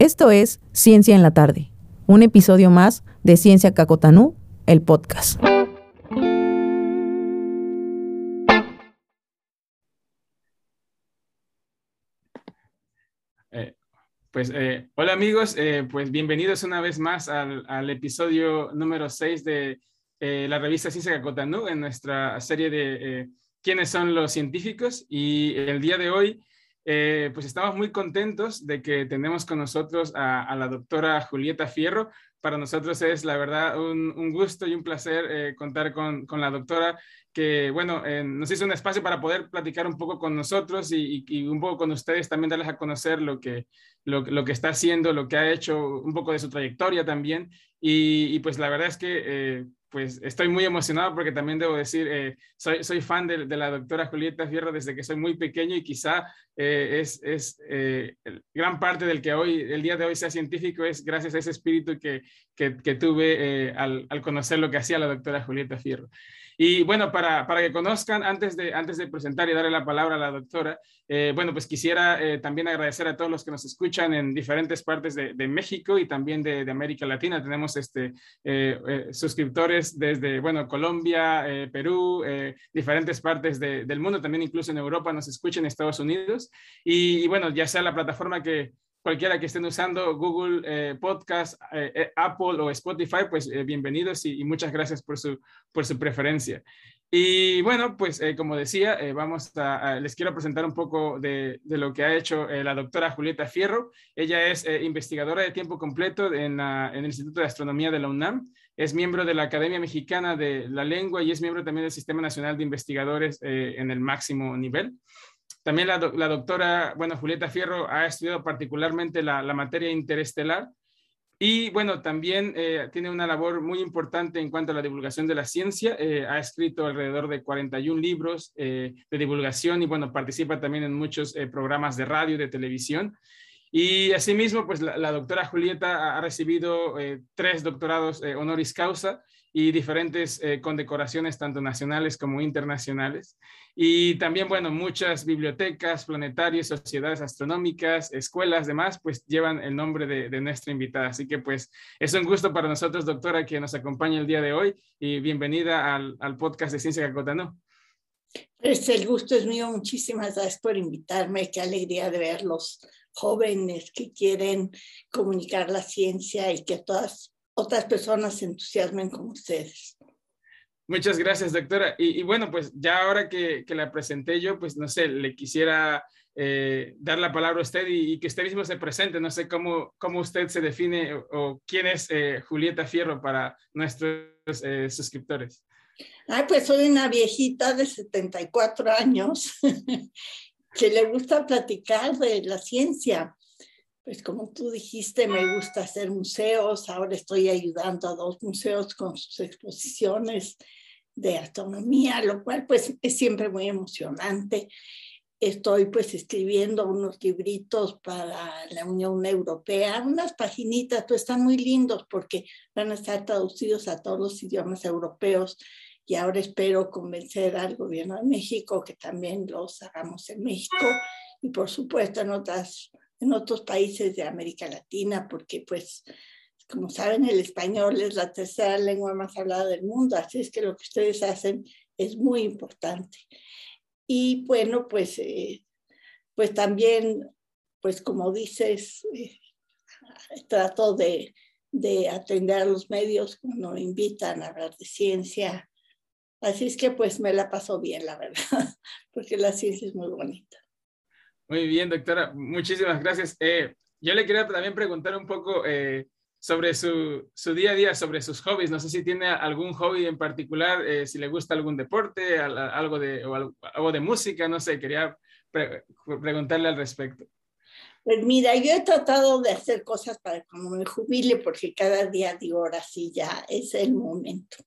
Esto es Ciencia en la Tarde, un episodio más de Ciencia Cacotanú, el podcast. Eh, pues eh, hola amigos, eh, pues bienvenidos una vez más al, episodio número 6 de la revista Ciencia Cacotanú en nuestra serie de quiénes son los científicos y el día de hoy eh, pues estamos muy contentos de que tenemos con nosotros a, la doctora Julieta Fierro. Para nosotros es la verdad un, gusto y un placer eh, contar con, la doctora que, bueno, eh, nos hizo un espacio para poder platicar un poco con nosotros y, un poco con ustedes, también darles a conocer lo que, lo, que está haciendo, lo que ha hecho, un poco de su trayectoria también. Y, pues la verdad es que pues estoy muy emocionado porque también debo decir, soy, soy fan de, la doctora Julieta Fierro desde que soy muy pequeño y quizá eh, es, es eh, gran parte del que hoy, el día de hoy sea científico es gracias a ese espíritu que, que, tuve al, al, conocer lo que hacía la doctora Julieta Fierro. Y bueno, para, para, que conozcan, antes de, antes de presentar y darle la palabra a la doctora, eh, bueno, pues quisiera eh, también agradecer a todos los que nos escuchan en diferentes partes de, de México y también de, de, América Latina. Tenemos este, eh, suscriptores desde, bueno, Colombia, Perú, diferentes partes del mundo, también incluso en Europa nos escuchan, en Estados Unidos. Y, bueno, ya sea la plataforma que, cualquiera que estén usando Google eh, Podcast, eh, eh, Apple o Spotify, pues bienvenidos y, muchas gracias por su, por su preferencia. Y bueno, pues como decía, vamos a, les quiero presentar un poco de, lo que ha hecho la doctora Julieta Fierro. Ella es investigadora de tiempo completo en, el Instituto de Astronomía de la UNAM. Es miembro de la Academia Mexicana de la Lengua y es miembro también del Sistema Nacional de Investigadores en el máximo nivel. También la, doctora, bueno, Julieta Fierro ha estudiado particularmente la, materia interestelar y, bueno, también eh, tiene una labor muy importante en cuanto a la divulgación de la ciencia. Eh, ha escrito alrededor de 41 libros eh, de divulgación y, bueno, participa también en muchos programas de radio y de televisión. Y asimismo, pues la, doctora Julieta ha, recibido tres doctorados honoris causa y diferentes condecoraciones, tanto nacionales como internacionales. Y también, bueno, muchas bibliotecas, planetarios, sociedades astronómicas, escuelas, demás, pues llevan el nombre de, nuestra invitada. Así que pues es un gusto para nosotros, doctora, que nos acompañe el día de hoy y bienvenida al, podcast de Ciencia Cacotano. Pues el gusto es mío. Muchísimas gracias por invitarme. Qué alegría de ver los jóvenes que quieren comunicar la ciencia y que todas otras personas se entusiasmen como ustedes. Muchas gracias, doctora. Y, bueno, pues ya ahora que, que, la presenté yo, pues no sé, le quisiera eh, dar la palabra a usted y, que usted mismo se presente. No sé cómo, cómo usted se define o, quién es eh, Julieta Fierro para nuestros eh, suscriptores. Ay, pues soy una viejita de 74 años que le gusta platicar de la ciencia. Pues como tú dijiste, me gusta hacer museos. Ahora estoy ayudando a dos museos con sus exposiciones de astronomía, lo cual pues es siempre muy emocionante. Estoy pues escribiendo unos libritos para la Unión Europea, unas paginitas, pues están muy lindos porque van a estar traducidos a todos los idiomas europeos y ahora espero convencer al gobierno de México que también los hagamos en México y por supuesto en otras en otros países de América Latina, porque pues, como saben, el español es la tercera lengua más hablada del mundo, así es que lo que ustedes hacen es muy importante. Y bueno, pues, eh, pues también, pues como dices, eh, trato de, de atender a los medios cuando me invitan a hablar de ciencia. Así es que pues me la paso bien, la verdad, porque la ciencia es muy bonita. Muy bien, doctora. Muchísimas gracias. Eh, yo le quería también preguntar un poco eh, sobre su, su, día a día, sobre sus hobbies. No sé si tiene algún hobby en particular, eh, si le gusta algún deporte, algo de, o algo, de música, no sé, quería preguntarle al respecto. Pues mira, yo he tratado de hacer cosas para cuando me jubile, porque cada día digo, ahora sí, ya es el momento.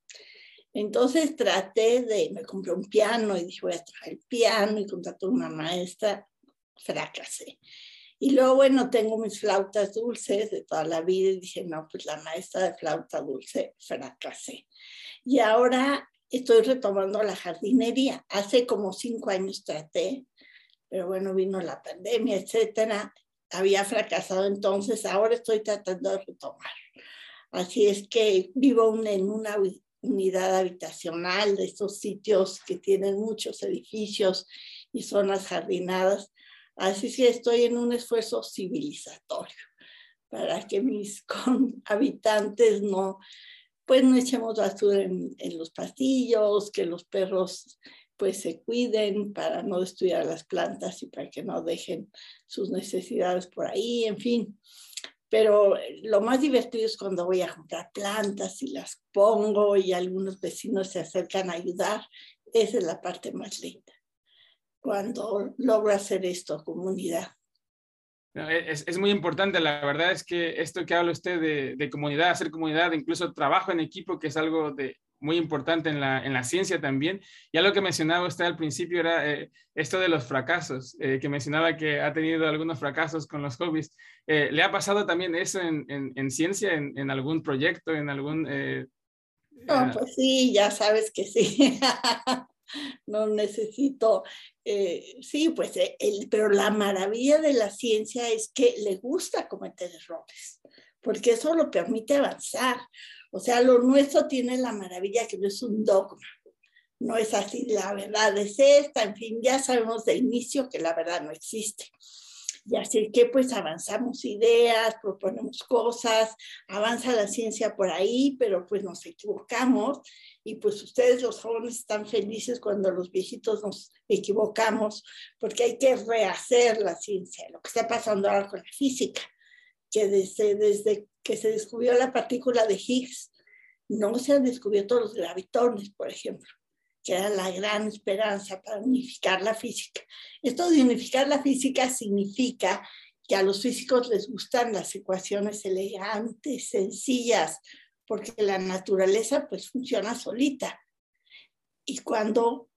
Entonces traté de, me compré un piano y dije, voy a traer el piano y contraté una maestra fracasé. Y luego, bueno, tengo mis flautas dulces de toda la vida y dije, no, pues la maestra de flauta dulce fracasé. Y ahora estoy retomando la jardinería. Hace como cinco años traté, pero bueno, vino la pandemia, etcétera. había fracasado entonces, ahora estoy tratando de retomar. Así es que vivo en una unidad habitacional de estos sitios que tienen muchos edificios y zonas jardinadas. Así que estoy en un esfuerzo civilizatorio para que mis habitantes no, pues no echemos basura en, los pastillos, que los perros pues se cuiden para no destruir las plantas y para que no dejen sus necesidades por ahí, en fin. Pero lo más divertido es cuando voy a comprar plantas y las pongo y algunos vecinos se acercan a ayudar. Esa es la parte más linda, cuando logro hacer esto, comunidad. Es, es, muy importante, la verdad es que esto que habla usted de, de, comunidad, hacer comunidad, incluso trabajo en equipo, que es algo de, muy importante en la, en la ciencia también. Ya lo que mencionaba usted al principio era eh, esto de los fracasos, eh, que mencionaba que ha tenido algunos fracasos con los hobbies. Eh, ¿Le ha pasado también eso en, en, ciencia, en, en, algún proyecto, en algún... no, pues sí, ya sabes que sí. no necesito, sí, pues, el, pero la maravilla de la ciencia es que le gusta cometer errores, porque eso lo permite avanzar. O sea, lo nuestro tiene la maravilla que no es un dogma. No es así, la verdad es esta, en fin, ya sabemos de inicio que la verdad no existe. Y así que pues avanzamos ideas, proponemos cosas, avanza la ciencia por ahí, pero pues nos equivocamos y pues ustedes los jóvenes están felices cuando los viejitos nos equivocamos porque hay que rehacer la ciencia, lo que está pasando ahora con la física, que desde, desde que se descubrió la partícula de Higgs, no se han descubierto los gravitones, por ejemplo, que era la gran esperanza para unificar la física. Esto de unificar la física significa que a los físicos les gustan las ecuaciones elegantes, sencillas, porque la naturaleza pues funciona solita. Y cuando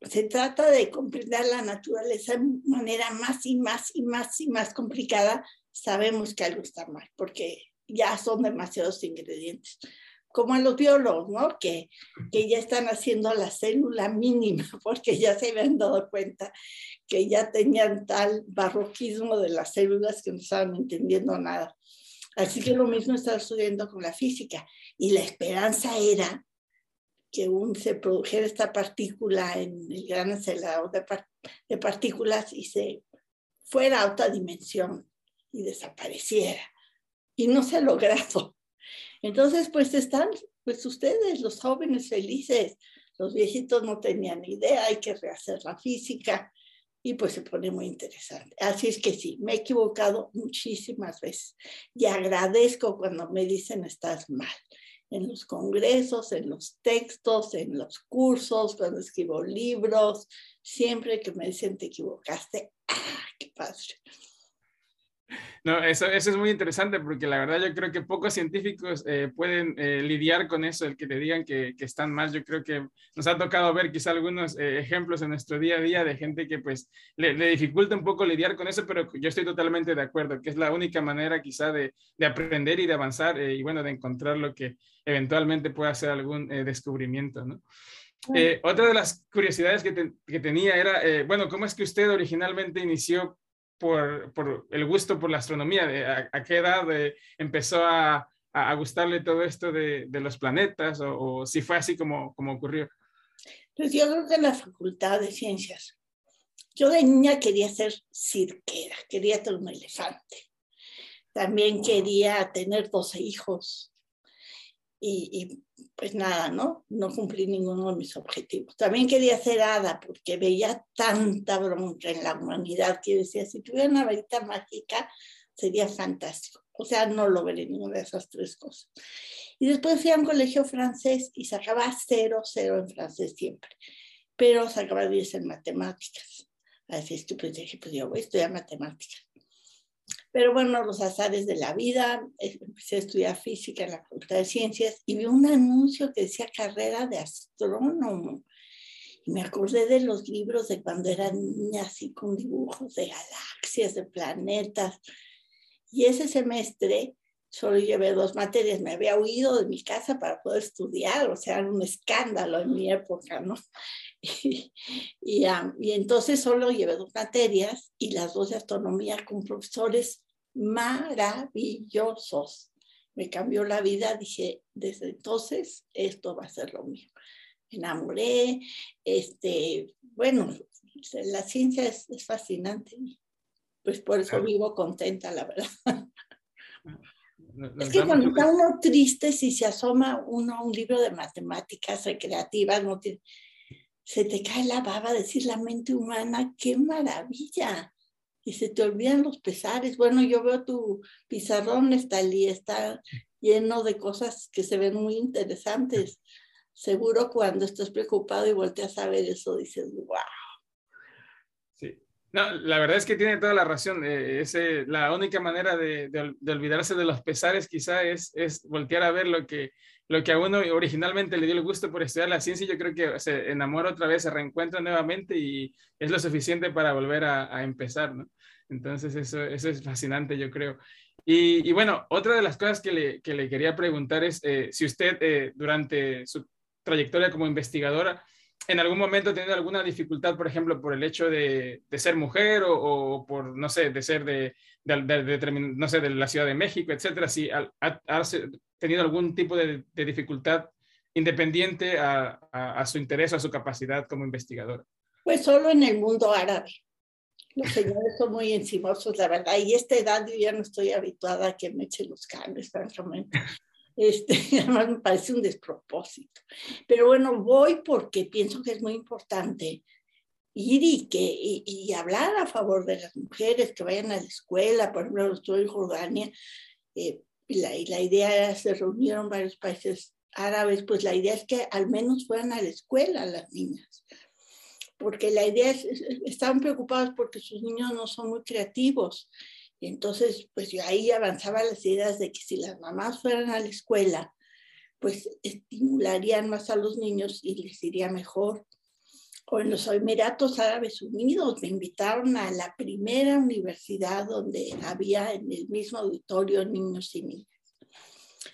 se trata de comprender la naturaleza de manera más y más y más y más complicada, sabemos que algo está mal, porque ya son demasiados ingredientes. Como en los biólogos, ¿no? Que, que ya están haciendo la célula mínima, porque ya se habían dado cuenta que ya tenían tal barroquismo de las células que no estaban entendiendo nada. Así que lo mismo está sucediendo con la física. Y la esperanza era que un, se produjera esta partícula en el gran acelerador de, de partículas y se fuera a otra dimensión y desapareciera y no se ha logrado. Entonces, pues están, pues ustedes, los jóvenes felices, los viejitos no tenían idea, hay que rehacer la física. Y pues se pone muy interesante. Así es que sí, me he equivocado muchísimas veces. Y agradezco cuando me dicen estás mal en los congresos, en los textos, en los cursos, cuando escribo libros, siempre que me dicen te equivocaste, ¡ah, qué padre! No, eso, eso es muy interesante porque la verdad yo creo que pocos científicos eh, pueden eh, lidiar con eso, el que te digan que, que, están mal. Yo creo que nos ha tocado ver quizá algunos eh, ejemplos en nuestro día a día de gente que pues le, le, dificulta un poco lidiar con eso, pero yo estoy totalmente de acuerdo, que es la única manera quizá de, de aprender y de avanzar y bueno, de encontrar lo que eventualmente pueda ser algún descubrimiento, ¿no? otra de las curiosidades que, te, que tenía era, bueno, ¿cómo es que usted originalmente inició por, por, el gusto por la astronomía? De, a, qué edad eh, empezó a, a, gustarle todo esto de, de los planetas o, o, si fue así como, como ocurrió? Pues yo creo que en la Facultad de Ciencias. Yo de niña quería ser cirquera, quería tener un elefante. También quería tener 12 hijos. Y, y pues nada, ¿no? No cumplí ninguno de mis objetivos. También quería ser hada porque veía tanta bronca en la humanidad que decía, si tuviera una varita mágica sería fantástico. O sea, no lo veré ninguna de esas tres cosas. Y después fui a un colegio francés y sacaba cero, cero en francés siempre, pero sacaba 10 en matemáticas. Así es que pues dije, pues yo voy a estudiar matemáticas. Pero bueno, los azares de la vida, eh, empecé a estudiar física en la Facultad de Ciencias y vi un anuncio que decía carrera de astrónomo. Y me acordé de los libros de cuando era niña, así con dibujos de galaxias, de planetas. Y ese semestre solo llevé dos materias. Me había huido de mi casa para poder estudiar, o sea, era un escándalo en mi época, ¿no? Y, y, y, entonces solo llevé dos materias y las dos de astronomía con profesores maravillosos. Me cambió la vida, dije, desde entonces esto va a ser lo mío. Me enamoré, este, bueno, la ciencia es, es fascinante. Pues por eso vivo contenta, la verdad. es que cuando está uno triste, si se asoma uno a un libro de matemáticas recreativas, no se te cae la baba decir la mente humana, qué maravilla. Y se te olvidan los pesares. Bueno, yo veo tu pizarrón, está allí, está lleno de cosas que se ven muy interesantes. Seguro cuando estás preocupado y volteas a ver eso, dices, wow. No, la verdad es que tiene toda la razón. Eh, la única manera de, olvidarse de los pesares quizá es, es voltear a ver lo que, lo que a uno originalmente le dio el gusto por estudiar la ciencia. Yo creo que se enamora otra vez, se reencuentra nuevamente y es lo suficiente para volver a, empezar, ¿no? Entonces eso, eso es fascinante, yo creo. Y, bueno, otra de las cosas que le, que le quería preguntar es eh, si usted eh, durante su trayectoria como investigadora en algún momento tenido alguna dificultad, por ejemplo, por el hecho de, de ser mujer o, o, por, no sé, de ser de, de, no sé, de la Ciudad de México, etcétera, si ha, ha tenido algún tipo de, dificultad independiente a, a, su interés o a su capacidad como investigadora. Pues solo en el mundo árabe. Los señores son muy encimosos, la verdad, y esta edad yo ya no estoy habituada a que me echen los cambios, francamente. Este, además me parece un despropósito. Pero bueno, voy porque pienso que es muy importante ir y, que, y, hablar a favor de las mujeres que vayan a la escuela. Por ejemplo, estoy en Jordania eh, y, la, y la idea era, se reunieron varios países árabes, pues la idea es que al menos fueran a la escuela las niñas. Porque la idea es, estaban preocupados porque sus niños no son muy creativos entonces, pues yo ahí avanzaba las ideas de que si las mamás fueran a la escuela, pues estimularían más a los niños y les iría mejor. O en los Emiratos Árabes Unidos me invitaron a la primera universidad donde había en el mismo auditorio niños y niñas.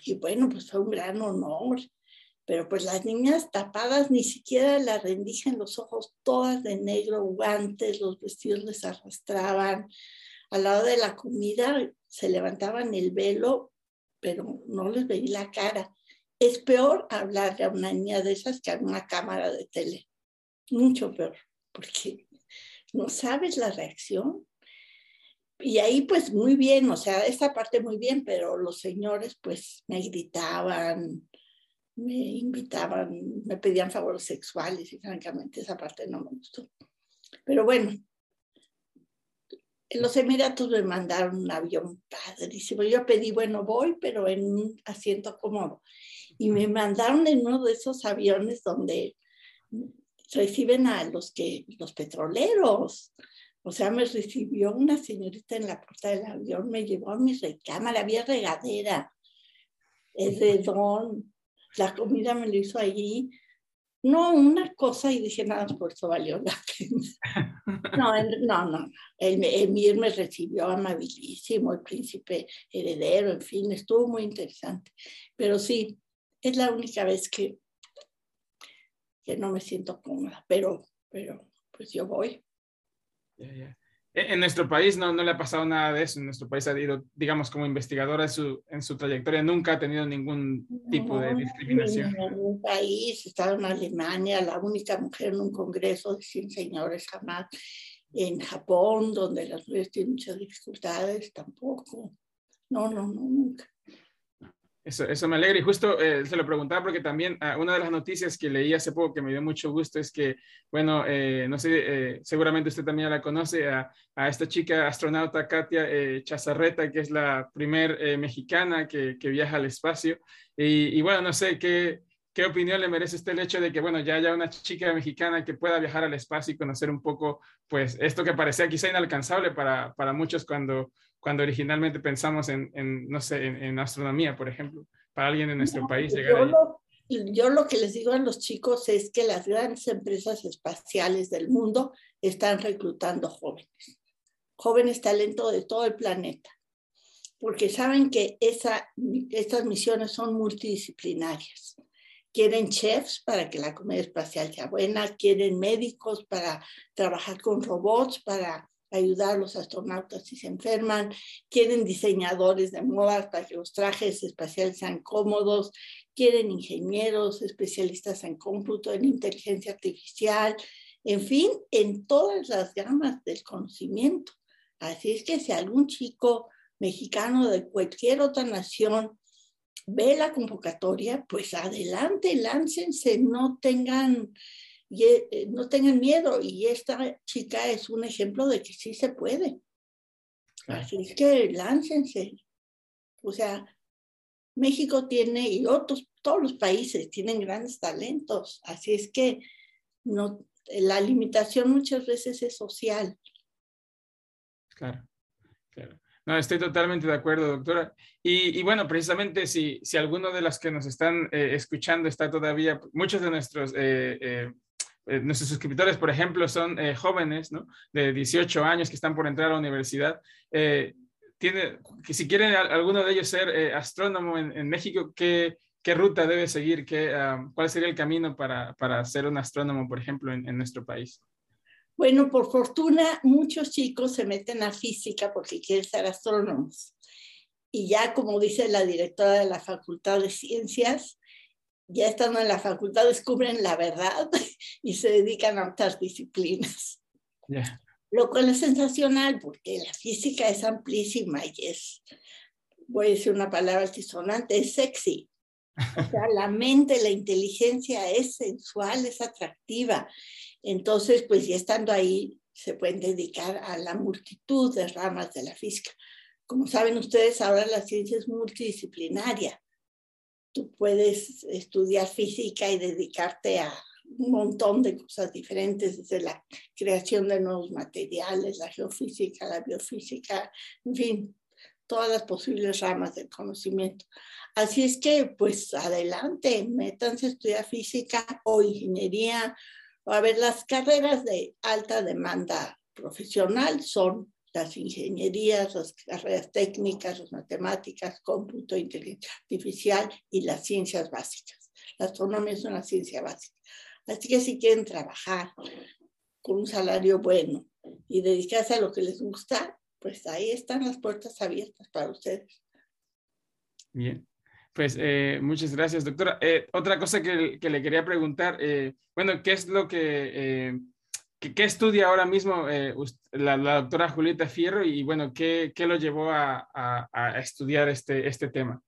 Y bueno, pues fue un gran honor. Pero pues las niñas tapadas ni siquiera la rendija en los ojos, todas de negro, guantes, los vestidos les arrastraban, al lado de la comida se levantaban el velo, pero no les veía la cara. Es peor hablarle a una niña de esas que a una cámara de tele. Mucho peor, porque no sabes la reacción. Y ahí pues muy bien, o sea, esta parte muy bien, pero los señores pues me gritaban, me invitaban, me pedían favores sexuales y francamente esa parte no me gustó. Pero bueno, en los Emiratos me mandaron un avión padrísimo. Yo pedí, bueno, voy, pero en un asiento cómodo. Y me mandaron en uno de esos aviones donde reciben a los que los petroleros. O sea, me recibió una señorita en la puerta del avión, me llevó a mi recámara, había regadera, el redón, la comida me lo hizo allí. No, una cosa y dije, nada, por eso valió la pena. No, no, no. El, Mir me recibió amabilísimo, el príncipe heredero, en fin, estuvo muy interesante. Pero sí, es la única vez que, que no me siento cómoda, pero, pero pues yo voy. En nuestro país no, no le ha pasado nada de eso. En nuestro país ha ido, digamos, como investigadora en su, en su trayectoria, nunca ha tenido ningún tipo de discriminación. En ningún país, estaba en Alemania, la única mujer en un congreso de 100 señores jamás. En Japón, donde las mujeres tienen muchas dificultades, tampoco. No, no, no, nunca. Eso, me alegra y justo eh, se lo preguntaba porque también ah, una de las noticias que leí hace poco que me dio mucho gusto es que, bueno, eh, no sé, eh, seguramente usted también la conoce, a, a esta chica astronauta Katia Chazarreta, que es la primer mexicana que, que, viaja al espacio. Y, y, bueno, no sé qué, qué opinión le merece el hecho de que, bueno, ya haya una chica mexicana que pueda viajar al espacio y conocer un poco, pues, esto que parecía quizá inalcanzable para, para muchos cuando cuando originalmente pensamos en, en no sé, en, astronomía, por ejemplo, para alguien en nuestro país llegar yo Lo, yo lo que les digo a los chicos es que las grandes empresas espaciales del mundo están reclutando jóvenes, jóvenes talentos de todo el planeta, porque saben que esa, estas misiones son multidisciplinarias. quieren chefs para que la comida espacial sea buena, quieren médicos para trabajar con robots, para ayudar a los astronautas si se enferman, quieren diseñadores de moda para que los trajes espaciales sean cómodos, quieren ingenieros, especialistas en cómputo, en inteligencia artificial, en fin, en todas las gamas del conocimiento. Así es que si algún chico mexicano de cualquier otra nación ve la convocatoria, pues adelante, láncense, no tengan, eh, no tengan miedo. Y esta chica es un ejemplo de que sí se puede. Así es que láncense. O sea, México tiene, y otros, todos los países tienen grandes talentos. Así es que no, la limitación muchas veces es social. Claro, claro. No, estoy totalmente de acuerdo, doctora. Y, bueno, precisamente si, si alguno de los que nos están eh, escuchando está todavía, muchos de nuestros, eh, eh, nuestros suscriptores, por ejemplo, son jóvenes, ¿no? De 18 años que están por entrar a la universidad. tiene, que si quieren alguno de ellos ser astrónomo en, México, ¿qué, ¿qué, ruta debe seguir? ¿Qué, ah, ¿Cuál sería el camino para, para ser un astrónomo, por ejemplo, en nuestro país? Bueno, por fortuna, muchos chicos se meten a física porque quieren ser astrónomos. Y ya, como dice la directora de la Facultad de Ciencias, ya estando en la facultad descubren la verdad y se dedican a otras disciplinas. Lo cual es sensacional porque la física es amplísima y es, voy a decir una palabra altisonante, es sexy. O sea, la mente, la inteligencia es sensual, es atractiva. Entonces, pues ya estando ahí, se pueden dedicar a la multitud de ramas de la física. Como saben ustedes, ahora la ciencia es multidisciplinaria. Tú puedes estudiar física y dedicarte a un montón de cosas diferentes, desde la creación de nuevos materiales, la geofísica, la biofísica, en fin, todas las posibles ramas del conocimiento. Así es que, pues adelante, métanse a estudiar física o ingeniería a ver, las carreras de alta demanda profesional son las ingenierías, las carreras técnicas, las matemáticas, cómputo, inteligencia artificial y las ciencias básicas. La astronomía es una ciencia básica. Así que si quieren trabajar con un salario bueno y dedicarse a lo que les gusta, pues ahí están las puertas abiertas para ustedes. Bien. Pues eh, muchas gracias, doctora. Eh, otra cosa que, le quería preguntar, eh, bueno, ¿qué es lo que, qué estudia ahora mismo la, doctora Julieta Fierro y, bueno, qué, qué lo llevó a, a, estudiar este, este tema?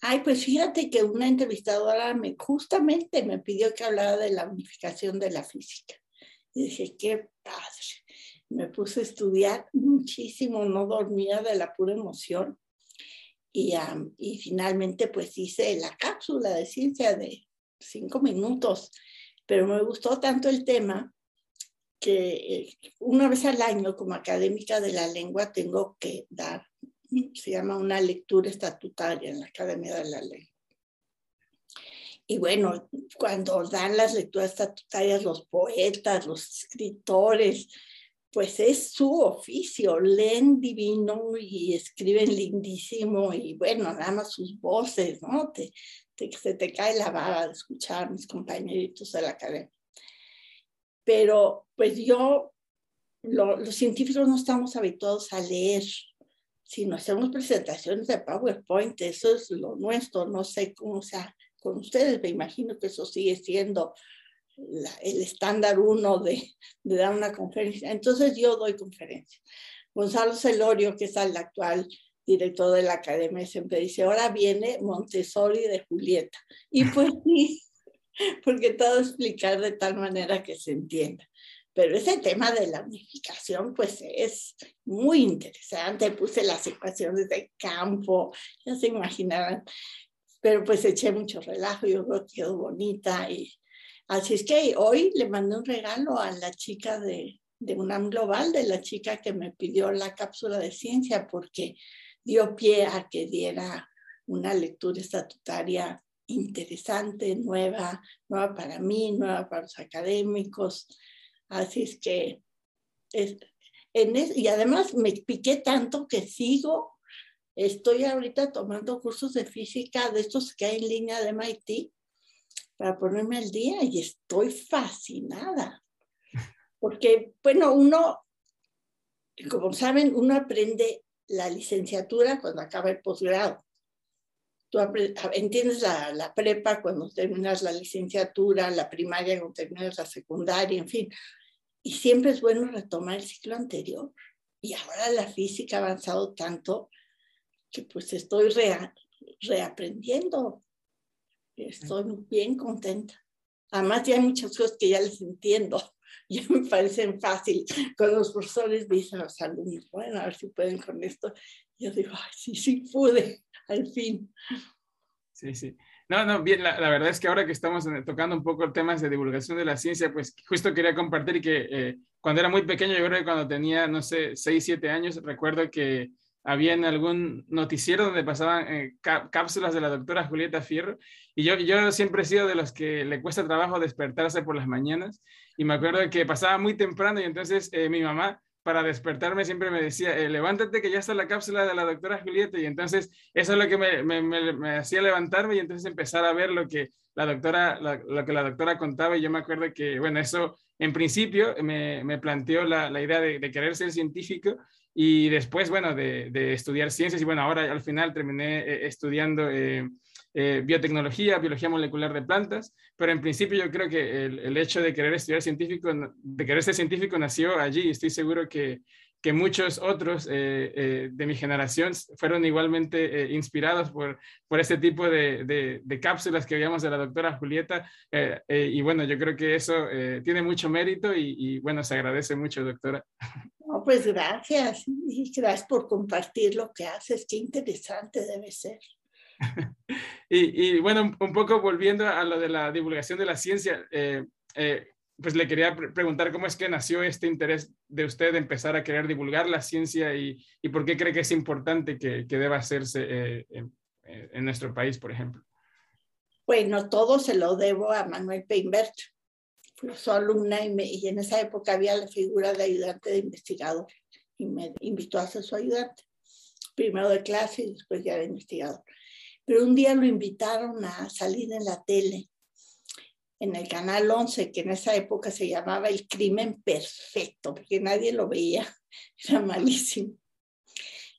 Ay, pues fíjate que una entrevistadora me, justamente me pidió que hablara de la unificación de la física. Y dije, qué padre. Me puse a estudiar muchísimo, no dormía de la pura emoción y, finalmente pues hice la cápsula de ciencia de cinco minutos, pero me gustó tanto el tema que eh, una vez al año como académica de la lengua tengo que dar, se llama una lectura estatutaria en la Academia de la Lengua. Y bueno, cuando dan las lecturas estatutarias los poetas, los escritores, pues es su oficio, leen divino y escriben lindísimo y bueno, nada más sus voces, ¿no? Te, se te cae la baba de escuchar a mis compañeritos de la academia. Pero pues yo, los científicos no estamos habituados a leer, sino hacemos presentaciones de PowerPoint, eso es lo nuestro, no sé cómo sea con ustedes, me imagino que eso sigue siendo el estándar uno de, de, dar una conferencia. Entonces yo doy conferencias. Gonzalo Celorio, que es el actual director de la academia, siempre dice, ahora viene Montessori de Julieta. Y pues sí, porque todo explicar de tal manera que se entienda. Pero ese tema de la unificación, pues es muy interesante. Puse las ecuaciones de campo, ya se imaginarán. Pero pues eché mucho relajo, yo creo que quedó bonita y, Así es que hoy le mandé un regalo a la chica de, de UNAM Global, de la chica que me pidió la cápsula de ciencia, porque dio pie a que diera una lectura estatutaria interesante, nueva, nueva para mí, nueva para los académicos. Así es que, es, en y además me piqué tanto que sigo, estoy ahorita tomando cursos de física de estos que hay en línea de MIT para ponerme al día y estoy fascinada. Porque, bueno, uno, como saben, uno aprende la licenciatura cuando acaba el posgrado. Tú entiendes la, la, prepa cuando terminas la licenciatura, la primaria cuando terminas la secundaria, en fin. Y siempre es bueno retomar el ciclo anterior. Y ahora la física ha avanzado tanto que pues estoy reaprendiendo. Estoy bien contenta. Además ya hay muchas cosas que ya les entiendo. Ya me parecen fáciles. Cuando los profesores dicen a los alumnos, bueno, a ver si pueden con esto. Yo digo, Ay, sí, sí pude, al fin. Sí, sí. No, no, bien, la, verdad es que ahora que estamos tocando un poco temas de divulgación de la ciencia, pues justo quería compartir que eh, cuando era muy pequeño, yo creo que cuando tenía, no sé, 6, 7 años, recuerdo que había en algún noticiero donde pasaban eh, cápsulas de la doctora Julieta Fierro y yo, yo siempre he sido de los que le cuesta trabajo despertarse por las mañanas y me acuerdo que pasaba muy temprano y entonces eh, mi mamá para despertarme siempre me decía, eh, levántate que ya está la cápsula de la doctora Julieta y entonces eso es lo que me, hacía levantarme y entonces empezar a ver lo que la doctora, lo que la doctora contaba. Y yo me acuerdo que, bueno, eso en principio me, planteó la, idea de, de, querer ser científico y después, bueno, de, de, estudiar ciencias. Y bueno, ahora al final terminé eh, estudiando eh, eh, biotecnología, biología molecular de plantas, pero en principio yo creo que el, el, hecho de querer estudiar científico, de querer ser científico nació allí estoy seguro que, que muchos otros eh, eh, de mi generación fueron igualmente inspirados por, por este tipo de, de, de, cápsulas que veíamos de la doctora Julieta. y bueno, yo creo que eso tiene mucho mérito y, y, bueno, se agradece mucho, doctora. No, pues gracias y gracias por compartir lo que haces. Qué interesante debe ser. y, y, bueno, un, poco volviendo a lo de la divulgación de la ciencia, eh, eh, pues le quería preguntar cómo es que nació este interés de usted de empezar a querer divulgar la ciencia y, y por qué cree que es importante que, que deba hacerse eh, en, en, nuestro país, por ejemplo. Bueno, todo se lo debo a Manuel Peinbert. Fui su alumna y, me, y en esa época había la figura de ayudante de investigador y me invitó a ser su ayudante, primero de clase y después ya de investigador. Pero un día lo invitaron a salir en la tele en el canal 11, que en esa época se llamaba El Crimen Perfecto, porque nadie lo veía, era malísimo.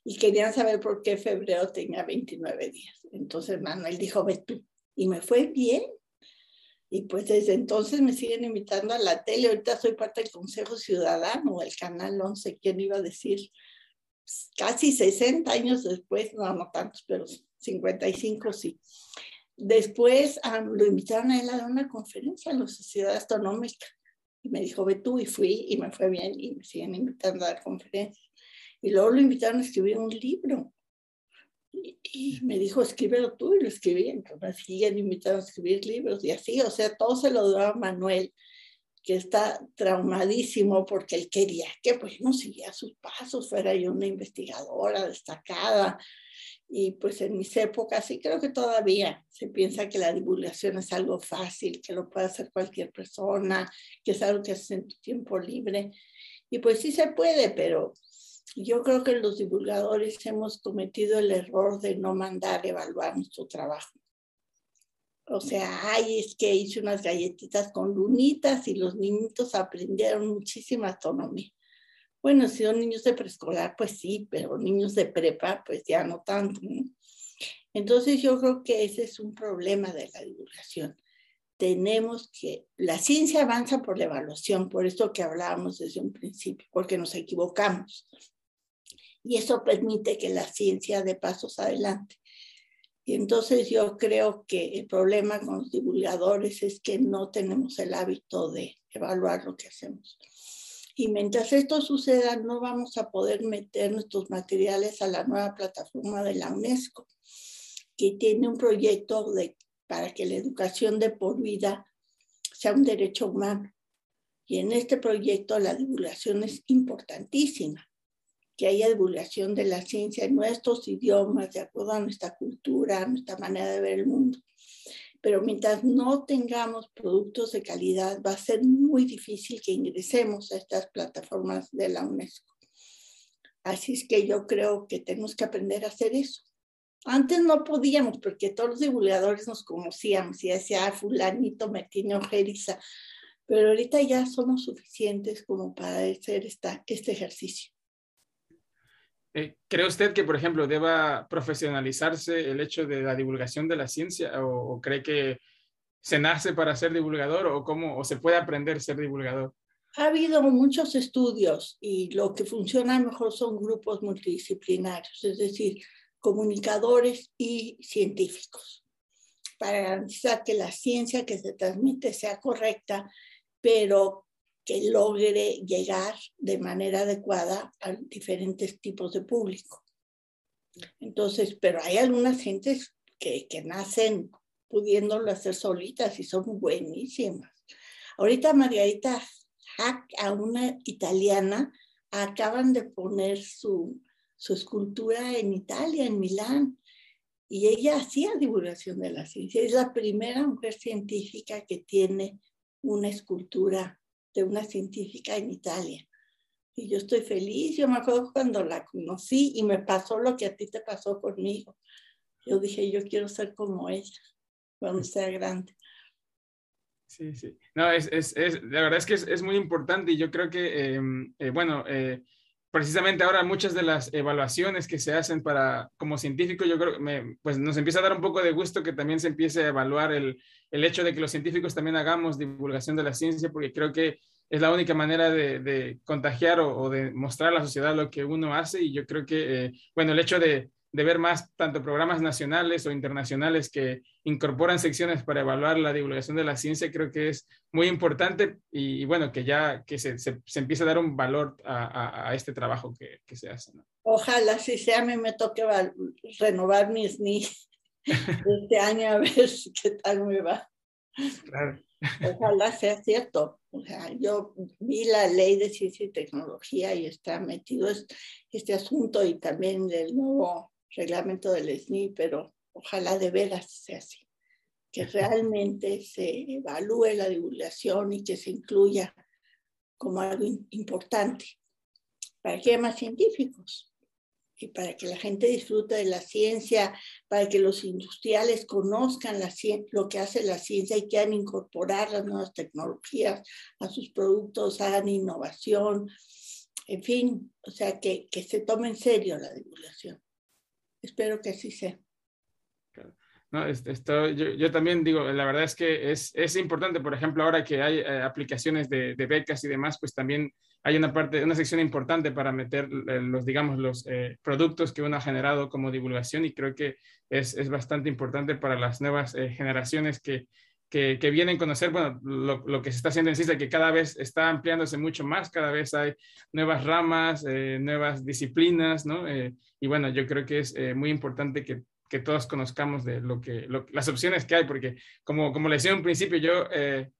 Y querían saber por qué febrero tenía 29 días. Entonces Manuel dijo, ve tú. Y me fue bien. Y pues desde entonces me siguen invitando a la tele. Ahorita soy parte del Consejo Ciudadano, el Canal 11, ¿quién iba a decir? Casi 60 años después, no, no tantos, pero 55 sí. Después um, lo invitaron a él a dar una conferencia en la Sociedad Astronómica. Y me dijo, ve tú, y fui, y me fue bien, y me siguen invitando a dar conferencias. Y luego lo invitaron a escribir un libro. Y, y me dijo, escríbelo tú, y lo escribí. Entonces siguen invitando a escribir libros, y así, o sea, todo se lo dio a Manuel, que está traumadísimo porque él quería que, pues, no siguiera sus pasos, fuera yo una investigadora destacada, y pues en mis épocas, y creo que todavía se piensa que la divulgación es algo fácil, que lo puede hacer cualquier persona, que es algo que haces en tu tiempo libre. Y pues sí se puede, pero yo creo que los divulgadores hemos cometido el error de no mandar evaluar nuestro trabajo. O sea, ay, es que hice unas galletitas con lunitas y los niñitos aprendieron muchísima astronomía. Bueno, si son niños de preescolar, pues sí, pero niños de prepa, pues ya no tanto. ¿no? Entonces yo creo que ese es un problema de la divulgación. Tenemos que, la ciencia avanza por la evaluación, por esto que hablábamos desde un principio, porque nos equivocamos. Y eso permite que la ciencia dé pasos adelante. Y entonces yo creo que el problema con los divulgadores es que no tenemos el hábito de evaluar lo que hacemos. Y mientras esto suceda, no vamos a poder meter nuestros materiales a la nueva plataforma de la UNESCO, que tiene un proyecto de, para que la educación de por vida sea un derecho humano. Y en este proyecto la divulgación es importantísima, que haya divulgación de la ciencia en nuestros idiomas, de acuerdo a nuestra cultura, a nuestra manera de ver el mundo pero mientras no tengamos productos de calidad, va a ser muy difícil que ingresemos a estas plataformas de la UNESCO. Así es que yo creo que tenemos que aprender a hacer eso, Antes no podíamos porque todos los divulgadores nos conocíamos y decía, ah, fulanito me tiene pero ahorita ya somos suficientes como para hacer esta, este ejercicio. Eh, ¿Cree usted que, por ejemplo, deba profesionalizarse el hecho de la divulgación de la ciencia o, cree que se nace para ser divulgador o cómo o se puede aprender a ser divulgador? Ha habido muchos estudios y lo que funciona mejor son grupos multidisciplinarios, es decir, comunicadores y científicos, para garantizar que la ciencia que se transmite sea correcta, pero que logre llegar de manera adecuada a diferentes tipos de público. Entonces, pero hay algunas gentes que, que nacen pudiéndolo hacer solitas y son buenísimas. Ahorita Margarita Hack, a una italiana, acaban de poner su, su escultura en Italia, en Milán, y ella hacía divulgación de la ciencia. Es la primera mujer científica que tiene una escultura de una científica en Italia. Y yo estoy feliz. Yo me acuerdo cuando la conocí y me pasó lo que a ti te pasó conmigo. Yo dije, yo quiero ser como ella cuando sea grande. Sí, sí. No, es, es, es la verdad es que es, es, muy importante y yo creo que, em, eh, bueno, eh, precisamente ahora muchas de las evaluaciones que se hacen para como científico, yo creo que pues nos empieza a dar un poco de gusto que también se empiece a evaluar el, el, hecho de que los científicos también hagamos divulgación de la ciencia, porque creo que es la única manera de, de contagiar o, o, de mostrar a la sociedad lo que uno hace y yo creo que, eh, bueno, el hecho de, de ver más tanto programas nacionales o internacionales que incorporan secciones para evaluar la divulgación de la ciencia, creo que es muy importante y, bueno, que ya que se, se, se, empiece a dar un valor a, a, este trabajo que, que se hace. ¿no? Ojalá si sea a mí me toque renovar mis SNI este año a ver qué tal me va. Claro. Ojalá sea cierto. O sea, yo vi la ley de ciencia y tecnología y está metido este asunto y también del nuevo reglamento del SNI, pero ojalá de veras sea así, que realmente se evalúe la divulgación y que se incluya como algo importante para que haya más científicos y para que la gente disfrute de la ciencia, para que los industriales conozcan la lo que hace la ciencia y quieran incorporar las nuevas tecnologías a sus productos, hagan innovación, en fin, o sea, que, que se tome en serio la divulgación. Espero que así sea. No, esto, yo, yo, también digo, la verdad es que es, es importante, por ejemplo, ahora que hay eh, aplicaciones de, de, becas y demás, pues también hay una parte, una sección importante para meter eh, los, digamos, los eh, productos que uno ha generado como divulgación y creo que es, es bastante importante para las nuevas eh, generaciones que, que, que, vienen a conocer, bueno, lo, lo, que se está haciendo en CISA, que cada vez está ampliándose mucho más, cada vez hay nuevas ramas, eh, nuevas disciplinas, ¿no? Eh, y bueno, yo creo que es eh, muy importante que, que, todos conozcamos de lo que, lo, las opciones que hay, porque como, como le decía en principio, yo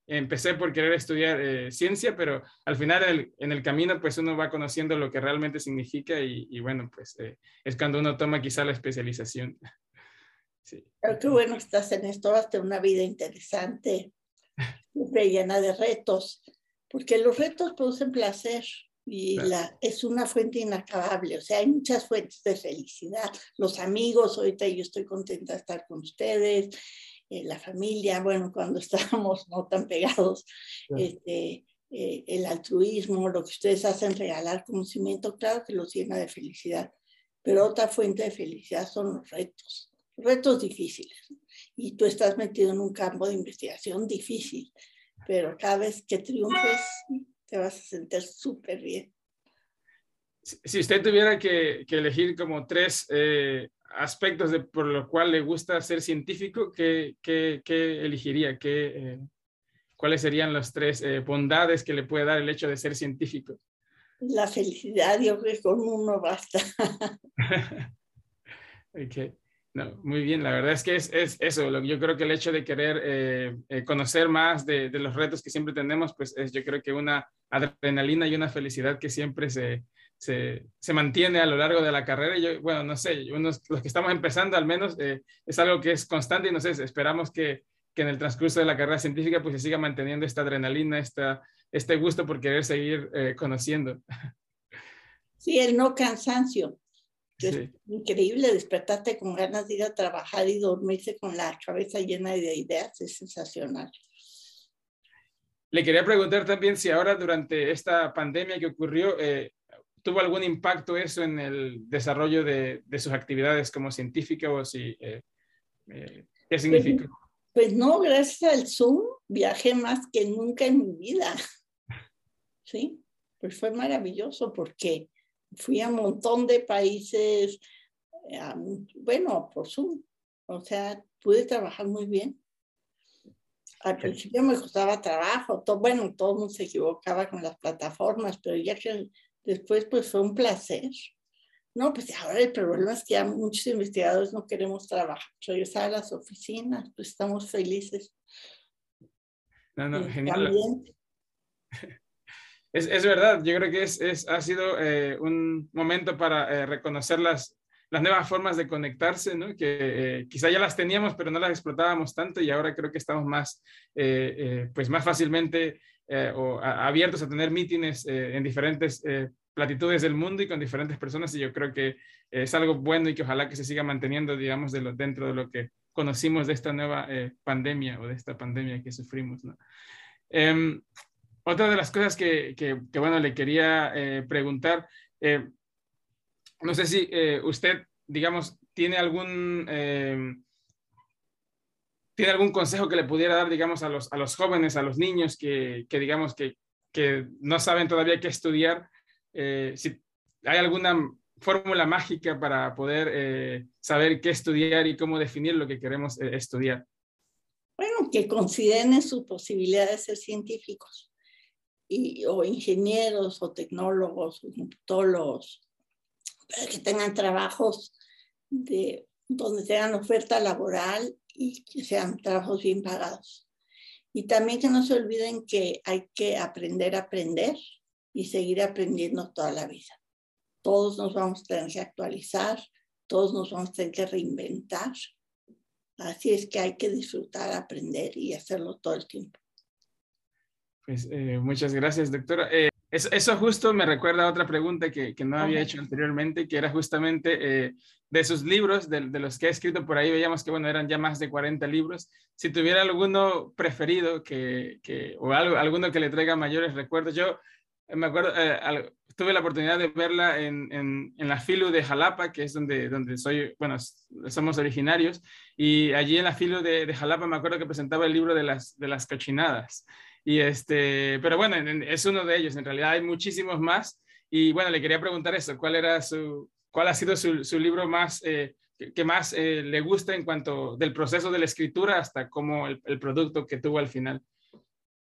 empecé por querer estudiar ciencia, pero al final el, en el, camino, pues uno va conociendo lo que realmente significa y, y bueno, pues es cuando uno toma quizá la especialización. Sí. Pero qué bueno estás en esto, vas a tener una vida interesante, siempre llena de retos, porque los retos producen placer y claro. la, es una fuente inacabable, o sea, hay muchas fuentes de felicidad. Los amigos, ahorita yo estoy contenta de estar con ustedes, eh, la familia, bueno, cuando estábamos no tan pegados, claro. este, eh, el altruismo, lo que ustedes hacen, regalar conocimiento, claro que los llena de felicidad, pero otra fuente de felicidad son los retos retos difíciles. Y tú estás metido en un campo de investigación difícil, pero cada vez que triunfes te vas a sentir súper bien. Si usted tuviera que, que elegir como tres eh, aspectos de, por lo cual le gusta ser científico, ¿qué, qué, qué elegiría? ¿Qué, eh, ¿Cuáles serían las tres eh, bondades que le puede dar el hecho de ser científico? La felicidad, yo creo que con uno basta. okay. No, muy bien, la verdad es que es, es eso, yo creo que el hecho de querer eh, eh, conocer más de, de, los retos que siempre tenemos, pues es yo creo que una adrenalina y una felicidad que siempre se, se, se mantiene a lo largo de la carrera. Yo, bueno, no sé, unos, los que estamos empezando al menos eh, es algo que es constante y no sé, esperamos que, que, en el transcurso de la carrera científica pues se siga manteniendo esta adrenalina, esta, este gusto por querer seguir eh, conociendo. Sí, el no cansancio Es increíble despertarte con ganas de ir a trabajar y dormirse con la cabeza llena de ideas, es sensacional. Le quería preguntar también si ahora durante esta pandemia que ocurrió, eh, ¿tuvo algún impacto eso en el desarrollo de, de sus actividades como científica o si, eh, eh, qué significa? Pues, pues, no, gracias al Zoom viajé más que nunca en mi vida. Sí, pues fue maravilloso porque fui a un montón de países, bueno, por Zoom. O sea, pude trabajar muy bien. Al principio me costaba trabajo, todo, bueno, todo el mundo se equivocaba con las plataformas, pero ya que después pues fue un placer. No, pues ahora el problema es que ya muchos investigadores no queremos trabajar, regresar a las oficinas, pues estamos felices. No, no, genial. Es, es, verdad, yo creo que es, es ha sido eh, un momento para eh, reconocer las, las nuevas formas de conectarse, ¿no? que eh, quizá ya las teníamos, pero no las explotábamos tanto y ahora creo que estamos más, eh, pues más fácilmente o abiertos a tener mítines en diferentes platitudes del mundo y con diferentes personas y yo creo que es algo bueno y que ojalá que se siga manteniendo, digamos, de lo, dentro de lo que conocimos de esta nueva pandemia o de esta pandemia que sufrimos. Em, otra de las cosas que, que, bueno, le quería preguntar, no sé si eh, usted, digamos, tiene algún, eh, tiene algún consejo que le pudiera dar, digamos, a los, a los jóvenes, a los niños que, que digamos, que, no saben todavía qué estudiar. Eh, si hay alguna fórmula mágica para poder saber qué estudiar y cómo definir lo que queremos estudiar. Bueno, que consideren su posibilidad de ser científicos y, o ingenieros o tecnólogos o computólogos para que tengan trabajos de, donde tengan oferta laboral y que sean trabajos bien pagados. Y también que no se olviden que hay que aprender a aprender y seguir aprendiendo toda la vida. Todos nos vamos a tener que actualizar, todos nos vamos a tener que reinventar. Así es que hay que disfrutar, aprender y hacerlo todo el tiempo. Pues eh, muchas gracias, doctora. Eh, eso, justo me recuerda a otra pregunta que, que no había hecho anteriormente, que era justamente eh, de sus libros, de, de, los que he escrito por ahí, veíamos que, bueno, eran ya más de 40 libros. Si tuviera alguno preferido que, que o algo, alguno que le traiga mayores recuerdos, yo me acuerdo, eh, tuve la oportunidad de verla en, en, en, la FILU de Jalapa, que es donde, donde soy, bueno, somos originarios, y allí en la FILU de, de Jalapa me acuerdo que presentaba el libro de las, de las cochinadas. Y este, pero bueno, es uno de ellos. En realidad hay muchísimos más. Y bueno, le quería preguntar eso. ¿Cuál era su, cuál ha sido su, su libro más eh, que más eh, le gusta en cuanto del proceso de la escritura hasta como el, el, producto que tuvo al final?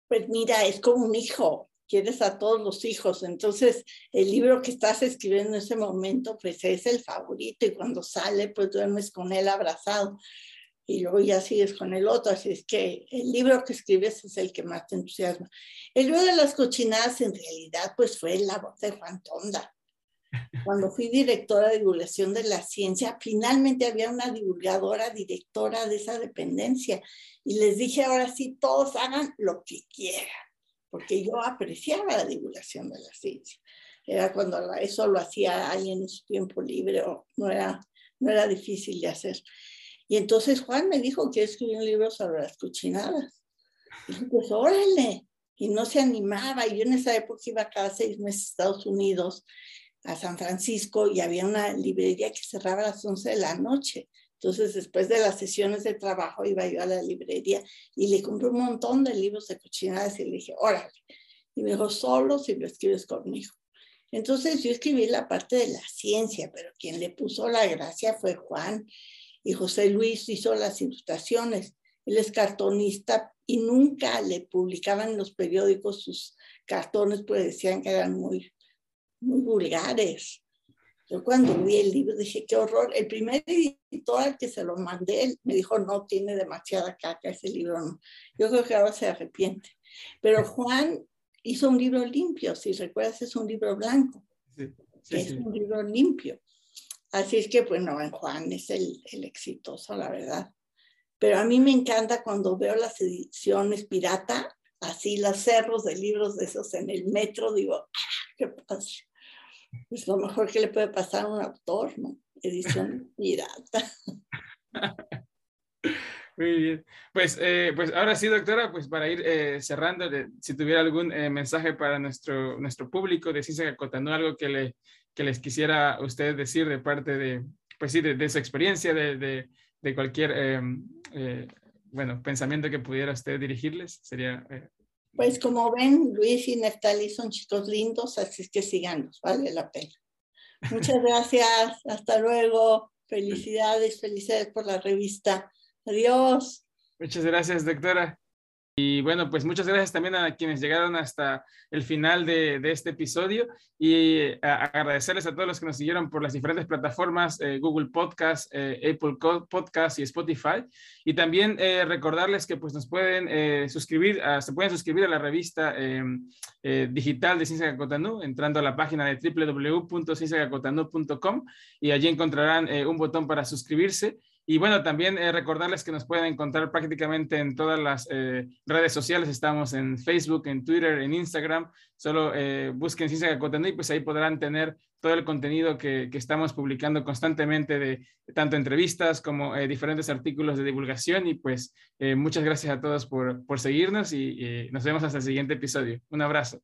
Pues mira, es como un hijo. Quieres a todos los hijos. Entonces, el libro que estás escribiendo en ese momento, pues es el favorito. Y cuando sale, pues duermes con él abrazado y luego ya sigues con el otro. Así es que el libro que escribes es el que más te entusiasma. El libro de las cochinadas en realidad pues fue la voz de Juan Tonda. Cuando fui directora de divulgación de la ciencia, finalmente había una divulgadora, directora de esa dependencia. Y les dije, ahora sí, todos hagan lo que quieran, porque yo apreciaba la divulgación de la ciencia. Era cuando eso lo hacía alguien en su tiempo libre o no era, no era difícil de hacer. Y entonces Juan me dijo que escribir un libro sobre las cochinadas. Y dije, pues órale. Y no se animaba. Y yo en esa época iba cada seis meses a Estados Unidos, a San Francisco, y había una librería que cerraba a las 11 de la noche. Entonces, después de las sesiones de trabajo, iba yo a la librería y le compré un montón de libros de cochinadas y le dije, órale. Y me dijo, solo si lo escribes conmigo. Entonces, yo escribí la parte de la ciencia, pero quien le puso la gracia fue Juan y José Luis hizo las ilustraciones. Él es cartonista y nunca le publicaban en los periódicos sus cartones, pues decían que eran muy, muy vulgares. Yo cuando vi el libro dije, qué horror. El primer editor al que se lo mandé me dijo, no, tiene demasiada caca ese libro. No. Yo creo que ahora se arrepiente. Pero Juan hizo un libro limpio, si recuerdas, es un libro blanco. Sí, sí, es un libro limpio. Así es que, bueno, pues, Juan es el, el, exitoso, la verdad. Pero a mí me encanta cuando veo las ediciones pirata, así los cerros de libros de esos en el metro, digo, ¡ah, qué pasa! Es lo mejor que le puede pasar a un autor, ¿no? edición pirata. Muy bien. Pues, eh, pues ahora sí, doctora, pues para ir eh, cerrando, si tuviera algún eh, mensaje para nuestro, nuestro público de Ciencia Cotanú, algo que, le, que les quisiera usted decir de parte de, pues sí, de, su experiencia, de, de, de cualquier, bueno, pensamiento que pudiera usted dirigirles, sería... Pues como ven, Luis y Neftali son chicos lindos, así es que síganos, vale la pena. Muchas gracias, hasta luego, felicidades, felicidades por la revista. Adiós. Muchas gracias, doctora. Y bueno, pues muchas gracias también a quienes llegaron hasta el final de, este episodio y eh, agradecerles a todos los que nos siguieron por las diferentes plataformas, eh, Google Podcast, eh, Apple Podcast y Spotify. Y también recordarles que pues nos pueden suscribir, se pueden suscribir a la revista digital de Ciencia Cacotanú entrando a la página de www.cienciacacotanú.com y allí encontrarán un botón para suscribirse. Y bueno, también eh, recordarles que nos pueden encontrar prácticamente en todas las eh, redes sociales. Estamos en Facebook, en Twitter, en Instagram. Solo eh, busquen Ciencia Cacotano y pues ahí podrán tener todo el contenido que, que estamos publicando constantemente de, tanto entrevistas como diferentes artículos de divulgación. Y pues muchas gracias a todos por, por seguirnos y nos vemos hasta el siguiente episodio. Un abrazo.